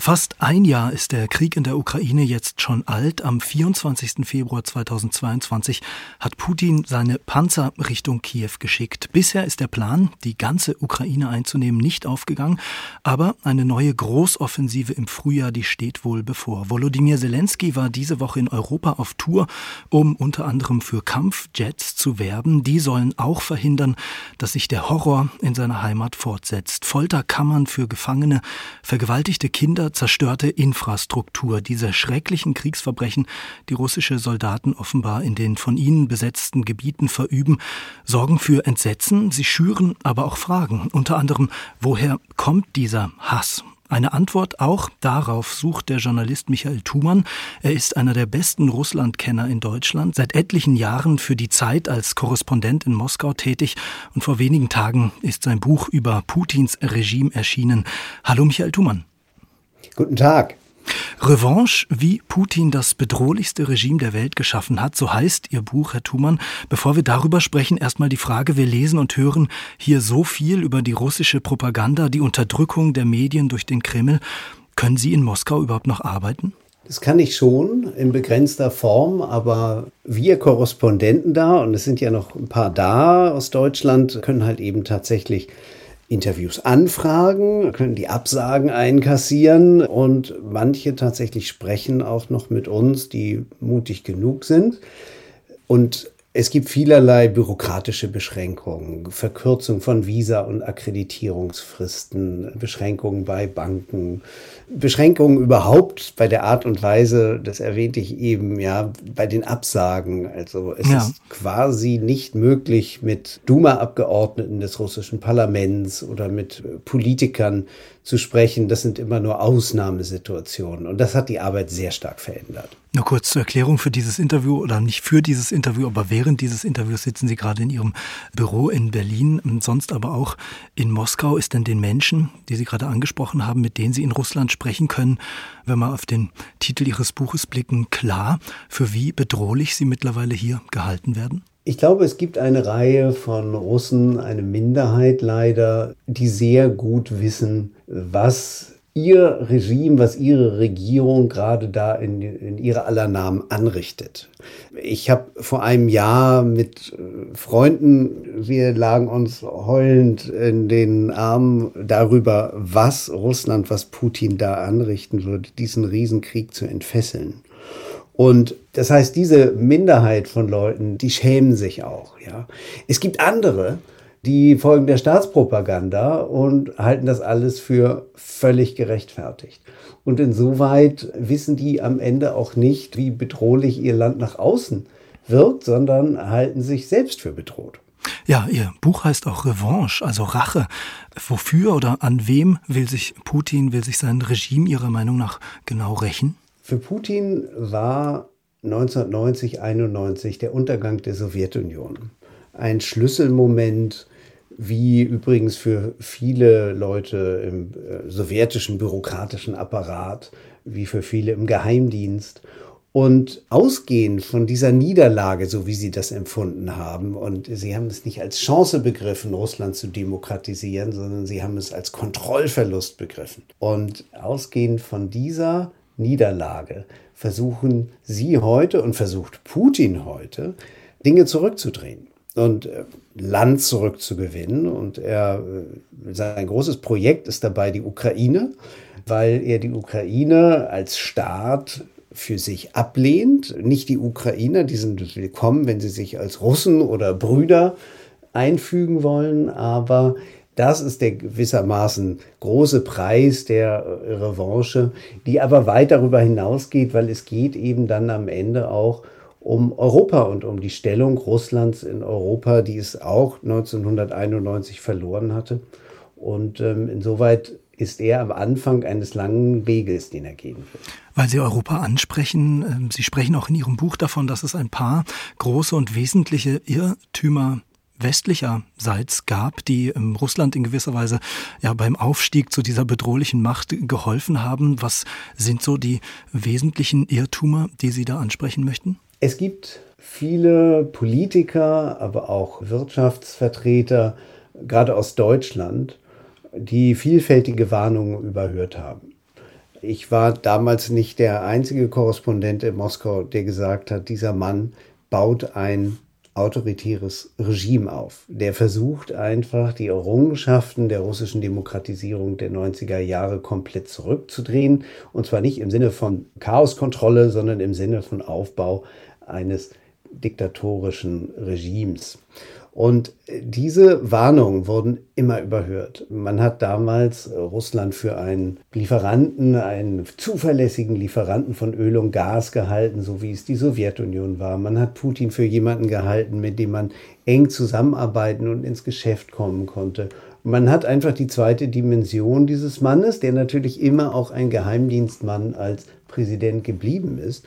Fast ein Jahr ist der Krieg in der Ukraine jetzt schon alt. Am 24. Februar 2022 hat Putin seine Panzer Richtung Kiew geschickt. Bisher ist der Plan, die ganze Ukraine einzunehmen, nicht aufgegangen. Aber eine neue Großoffensive im Frühjahr, die steht wohl bevor. Volodymyr Zelensky war diese Woche in Europa auf Tour, um unter anderem für Kampfjets zu werben. Die sollen auch verhindern, dass sich der Horror in seiner Heimat fortsetzt. Folterkammern für Gefangene, vergewaltigte Kinder, zerstörte Infrastruktur, diese schrecklichen Kriegsverbrechen, die russische Soldaten offenbar in den von ihnen besetzten Gebieten verüben, sorgen für Entsetzen, sie schüren aber auch Fragen, unter anderem, woher kommt dieser Hass? Eine Antwort auch darauf sucht der Journalist Michael Thumann. Er ist einer der besten Russlandkenner in Deutschland, seit etlichen Jahren für die Zeit als Korrespondent in Moskau tätig und vor wenigen Tagen ist sein Buch über Putins Regime erschienen. Hallo Michael Thumann. Guten Tag. Revanche, wie Putin das bedrohlichste Regime der Welt geschaffen hat, so heißt Ihr Buch, Herr Thumann. Bevor wir darüber sprechen, erstmal die Frage, wir lesen und hören hier so viel über die russische Propaganda, die Unterdrückung der Medien durch den Kreml. Können Sie in Moskau überhaupt noch arbeiten? Das kann ich schon in begrenzter Form, aber wir Korrespondenten da, und es sind ja noch ein paar da aus Deutschland, können halt eben tatsächlich Interviews anfragen, können die Absagen einkassieren und manche tatsächlich sprechen auch noch mit uns, die mutig genug sind. Und es gibt vielerlei bürokratische Beschränkungen, Verkürzung von Visa- und Akkreditierungsfristen, Beschränkungen bei Banken, Beschränkungen überhaupt bei der Art und Weise, das erwähnte ich eben, ja, bei den Absagen. Also es ja. ist quasi nicht möglich, mit Duma-Abgeordneten des russischen Parlaments oder mit Politikern zu sprechen. Das sind immer nur Ausnahmesituationen. Und das hat die Arbeit sehr stark verändert. Nur kurz zur Erklärung für dieses Interview oder nicht für dieses Interview, aber während dieses Interviews sitzen Sie gerade in Ihrem Büro in Berlin und sonst aber auch in Moskau. Ist denn den Menschen, die Sie gerade angesprochen haben, mit denen Sie in Russland sprechen können, wenn wir auf den Titel Ihres Buches blicken, klar, für wie bedrohlich Sie mittlerweile hier gehalten werden? Ich glaube, es gibt eine Reihe von Russen, eine Minderheit leider, die sehr gut wissen, was ihr Regime, was ihre Regierung gerade da in, in ihrer aller Namen anrichtet. Ich habe vor einem Jahr mit äh, Freunden, wir lagen uns heulend in den Armen darüber, was Russland, was Putin da anrichten würde, diesen Riesenkrieg zu entfesseln. Und das heißt, diese Minderheit von Leuten, die schämen sich auch, ja. Es gibt andere, die folgen der Staatspropaganda und halten das alles für völlig gerechtfertigt. Und insoweit wissen die am Ende auch nicht, wie bedrohlich ihr Land nach außen wirkt, sondern halten sich selbst für bedroht. Ja, Ihr Buch heißt auch Revanche, also Rache. Wofür oder an wem will sich Putin, will sich sein Regime Ihrer Meinung nach genau rächen? Für Putin war 1990, 91 der Untergang der Sowjetunion ein Schlüsselmoment, wie übrigens für viele Leute im äh, sowjetischen bürokratischen Apparat, wie für viele im Geheimdienst. Und ausgehend von dieser Niederlage, so wie sie das empfunden haben, und sie haben es nicht als Chance begriffen, Russland zu demokratisieren, sondern sie haben es als Kontrollverlust begriffen. Und ausgehend von dieser Niederlage versuchen sie heute und versucht Putin heute, Dinge zurückzudrehen und äh, Land zurückzugewinnen. Und er, äh, sein großes Projekt ist dabei die Ukraine, weil er die Ukraine als Staat für sich ablehnt. Nicht die Ukrainer, die sind willkommen, wenn sie sich als Russen oder Brüder einfügen wollen, aber das ist der gewissermaßen große Preis der Revanche, die aber weit darüber hinausgeht, weil es geht eben dann am Ende auch um Europa und um die Stellung Russlands in Europa, die es auch 1991 verloren hatte. Und ähm, insoweit ist er am Anfang eines langen Weges, den er gehen wird. Weil Sie Europa ansprechen, ähm, Sie sprechen auch in Ihrem Buch davon, dass es ein paar große und wesentliche Irrtümer westlicherseits gab, die ähm, Russland in gewisser Weise ja beim Aufstieg zu dieser bedrohlichen Macht geholfen haben. Was sind so die wesentlichen Irrtümer, die Sie da ansprechen möchten? Es gibt viele Politiker, aber auch Wirtschaftsvertreter, gerade aus Deutschland, die vielfältige Warnungen überhört haben. Ich war damals nicht der einzige Korrespondent in Moskau, der gesagt hat, dieser Mann baut ein autoritäres Regime auf. Der versucht einfach, die Errungenschaften der russischen Demokratisierung der 90er Jahre komplett zurückzudrehen. Und zwar nicht im Sinne von Chaoskontrolle, sondern im Sinne von Aufbau eines diktatorischen Regimes. Und diese Warnungen wurden immer überhört. Man hat damals Russland für einen Lieferanten, einen zuverlässigen Lieferanten von Öl und Gas gehalten, so wie es die Sowjetunion war. Man hat Putin für jemanden gehalten, mit dem man eng zusammenarbeiten und ins Geschäft kommen konnte. Man hat einfach die zweite Dimension dieses Mannes, der natürlich immer auch ein Geheimdienstmann als Präsident geblieben ist,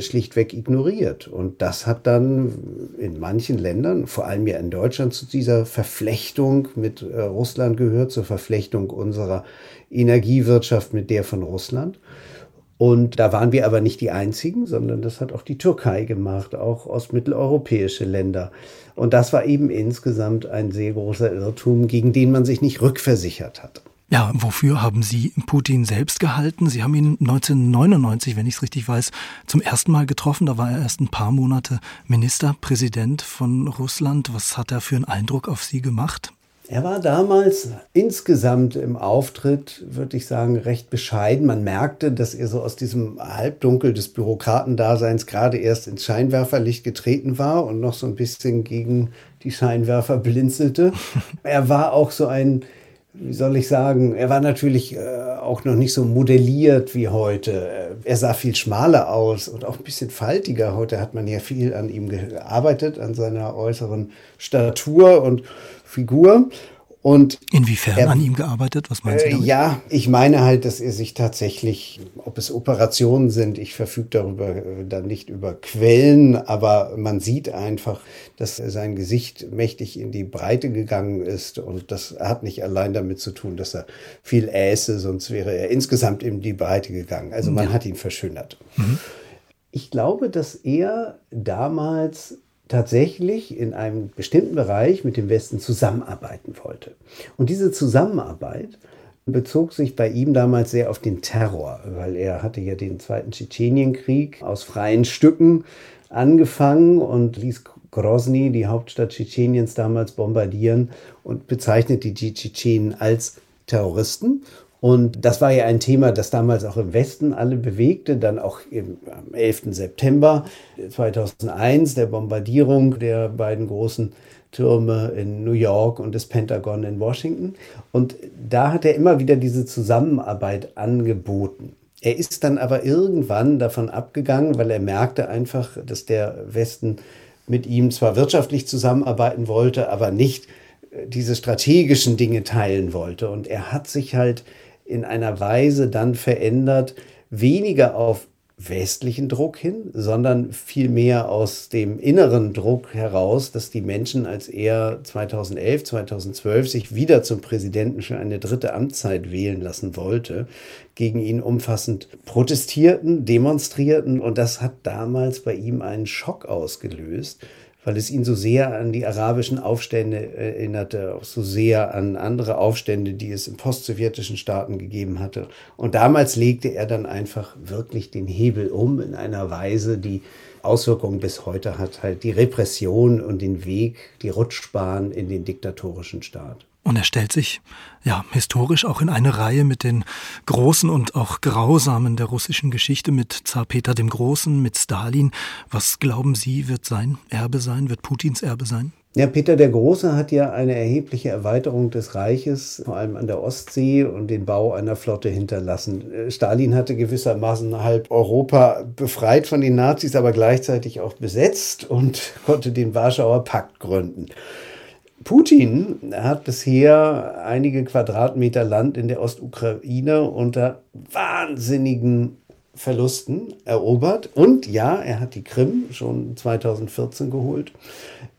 schlichtweg ignoriert. Und das hat dann in manchen Ländern, vor allem ja in Deutschland, zu dieser Verflechtung mit äh, Russland gehört, zur Verflechtung unserer Energiewirtschaft mit der von Russland. Und da waren wir aber nicht die Einzigen, sondern das hat auch die Türkei gemacht, auch ostmitteleuropäische Länder. Und das war eben insgesamt ein sehr großer Irrtum, gegen den man sich nicht rückversichert hat. Ja, wofür haben Sie Putin selbst gehalten? Sie haben ihn 1999, wenn ich es richtig weiß, zum ersten Mal getroffen. Da war er erst ein paar Monate Ministerpräsident von Russland. Was hat er für einen Eindruck auf Sie gemacht? Er war damals insgesamt im Auftritt, würde ich sagen, recht bescheiden. Man merkte, dass er so aus diesem Halbdunkel des Bürokratendaseins gerade erst ins Scheinwerferlicht getreten war und noch so ein bisschen gegen die Scheinwerfer blinzelte. Er war auch so ein wie soll ich sagen, er war natürlich äh, auch noch nicht so modelliert wie heute. Er sah viel schmaler aus und auch ein bisschen faltiger. Heute hat man ja viel an ihm gearbeitet, an seiner äußeren Statur und Figur. Und Inwiefern er, an ihm gearbeitet? Was meinst du? Damit? ja, ich meine halt, dass er sich tatsächlich, ob es Operationen sind, ich verfüge darüber äh, dann nicht über Quellen, aber man sieht einfach, dass sein Gesicht mächtig in die Breite gegangen ist und das hat nicht allein damit zu tun, dass er viel äße, sonst wäre er insgesamt in die Breite gegangen. Also man ja. hat ihn verschönert. Mhm. Ich glaube, dass er damals tatsächlich in einem bestimmten Bereich mit dem Westen zusammenarbeiten wollte. Und diese Zusammenarbeit bezog sich bei ihm damals sehr auf den Terror, weil er hatte ja den zweiten Tschetschenienkrieg aus freien Stücken angefangen und ließ Grozny, die Hauptstadt Tschetscheniens, damals bombardieren und bezeichnete die Tschetschenen als Terroristen und das war ja ein Thema, das damals auch im Westen alle bewegte, dann auch im, am 11. September 2001, der Bombardierung der beiden großen Türme in New York und des Pentagon in Washington. Und da hat er immer wieder diese Zusammenarbeit angeboten. Er ist dann aber irgendwann davon abgegangen, weil er merkte einfach, dass der Westen mit ihm zwar wirtschaftlich zusammenarbeiten wollte, aber nicht diese strategischen Dinge teilen wollte. Und er hat sich halt in einer Weise dann verändert, weniger auf westlichen Druck hin, sondern vielmehr aus dem inneren Druck heraus, dass die Menschen, als er 2011, 2012 sich wieder zum Präsidenten für eine dritte Amtszeit wählen lassen wollte, gegen ihn umfassend protestierten, demonstrierten und das hat damals bei ihm einen Schock ausgelöst weil es ihn so sehr an die arabischen Aufstände erinnerte, auch so sehr an andere Aufstände, die es in postsowjetischen Staaten gegeben hatte. Und damals legte er dann einfach wirklich den Hebel um in einer Weise, die Auswirkungen bis heute hat, halt die Repression und den Weg, die Rutschbahn in den diktatorischen Staat. Und er stellt sich ja historisch auch in eine Reihe mit den großen und auch grausamen der russischen Geschichte, mit Zar Peter dem Großen, mit Stalin. Was glauben Sie, wird sein Erbe sein, wird Putins Erbe sein? Ja, Peter der Große hat ja eine erhebliche Erweiterung des Reiches, vor allem an der Ostsee und den Bau einer Flotte hinterlassen. Stalin hatte gewissermaßen halb Europa befreit von den Nazis, aber gleichzeitig auch besetzt und konnte den Warschauer Pakt gründen. Putin hat bisher einige Quadratmeter Land in der Ostukraine unter wahnsinnigen Verlusten erobert. Und ja, er hat die Krim schon 2014 geholt.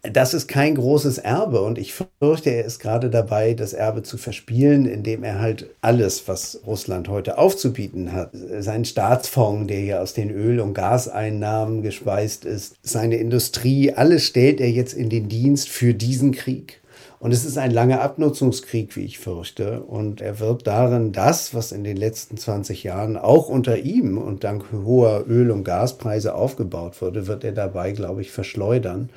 Das ist kein großes Erbe und ich fürchte, er ist gerade dabei, das Erbe zu verspielen, indem er halt alles, was Russland heute aufzubieten hat, seinen Staatsfonds, der ja aus den Öl- und Gaseinnahmen gespeist ist, seine Industrie, alles stellt er jetzt in den Dienst für diesen Krieg. Und es ist ein langer Abnutzungskrieg, wie ich fürchte. Und er wird darin das, was in den letzten 20 Jahren auch unter ihm und dank hoher Öl- und Gaspreise aufgebaut wurde, wird er dabei, glaube ich, verschleudern.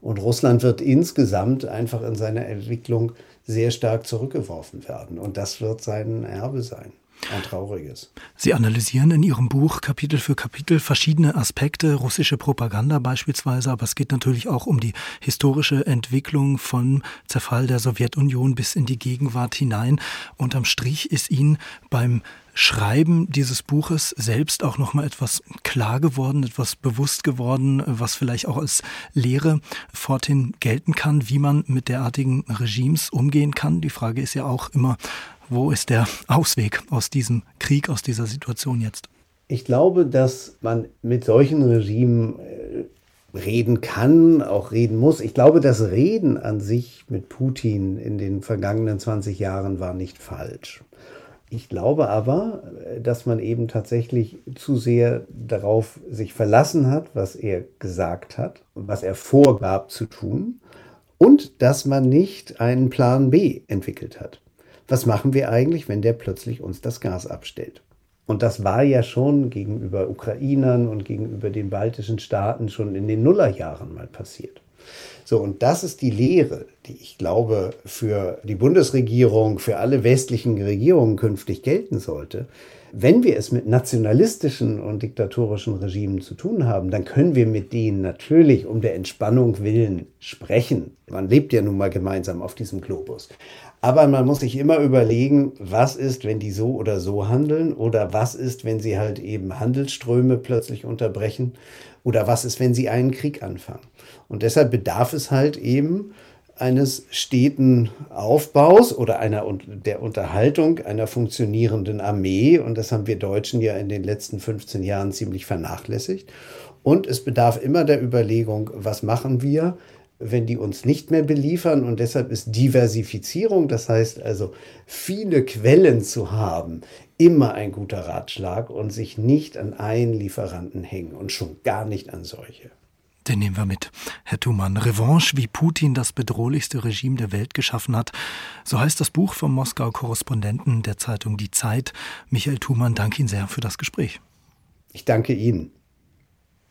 Und Russland wird insgesamt einfach in seiner Entwicklung sehr stark zurückgeworfen werden. Und das wird sein Erbe sein. Ein trauriges. Sie analysieren in Ihrem Buch Kapitel für Kapitel verschiedene Aspekte, russische Propaganda beispielsweise, aber es geht natürlich auch um die historische Entwicklung von Zerfall der Sowjetunion bis in die Gegenwart hinein. Unterm Strich ist Ihnen beim Schreiben dieses Buches selbst auch noch mal etwas klar geworden, etwas bewusst geworden, was vielleicht auch als Lehre forthin gelten kann, wie man mit derartigen Regimes umgehen kann. Die Frage ist ja auch immer, wo ist der Ausweg aus diesem Krieg, aus dieser Situation jetzt? Ich glaube, dass man mit solchen Regimen äh, reden kann, auch reden muss. Ich glaube, das Reden an sich mit Putin in den vergangenen 20 Jahren war nicht falsch. Ich glaube aber, äh, dass man eben tatsächlich zu sehr darauf sich verlassen hat, was er gesagt hat, was er vorgab zu tun und dass man nicht einen Plan B entwickelt hat was machen wir eigentlich, wenn der plötzlich uns das Gas abstellt? Und das war ja schon gegenüber Ukrainern und gegenüber den baltischen Staaten schon in den Nullerjahren mal passiert. So, und das ist die Lehre, die ich glaube für die Bundesregierung, für alle westlichen Regierungen künftig gelten sollte. Wenn wir es mit nationalistischen und diktatorischen Regimen zu tun haben, dann können wir mit denen natürlich um der Entspannung willen sprechen. Man lebt ja nun mal gemeinsam auf diesem Globus. Aber man muss sich immer überlegen, was ist, wenn die so oder so handeln oder was ist, wenn sie halt eben Handelsströme plötzlich unterbrechen oder was ist, wenn sie einen Krieg anfangen. Und deshalb bedarf es halt eben eines steten Aufbaus oder einer der Unterhaltung einer funktionierenden Armee. Und das haben wir Deutschen ja in den letzten 15 Jahren ziemlich vernachlässigt. Und es bedarf immer der Überlegung, was machen wir, wenn die uns nicht mehr beliefern. Und deshalb ist Diversifizierung, das heißt also viele Quellen zu haben, immer ein guter Ratschlag und sich nicht an einen Lieferanten hängen und schon gar nicht an solche. Den nehmen wir mit. Herr Thumann, Revanche, wie Putin das bedrohlichste Regime der Welt geschaffen hat. So heißt das Buch vom Moskau-Korrespondenten der Zeitung Die Zeit. Michael Thumann, danke Ihnen sehr für das Gespräch. Ich danke Ihnen.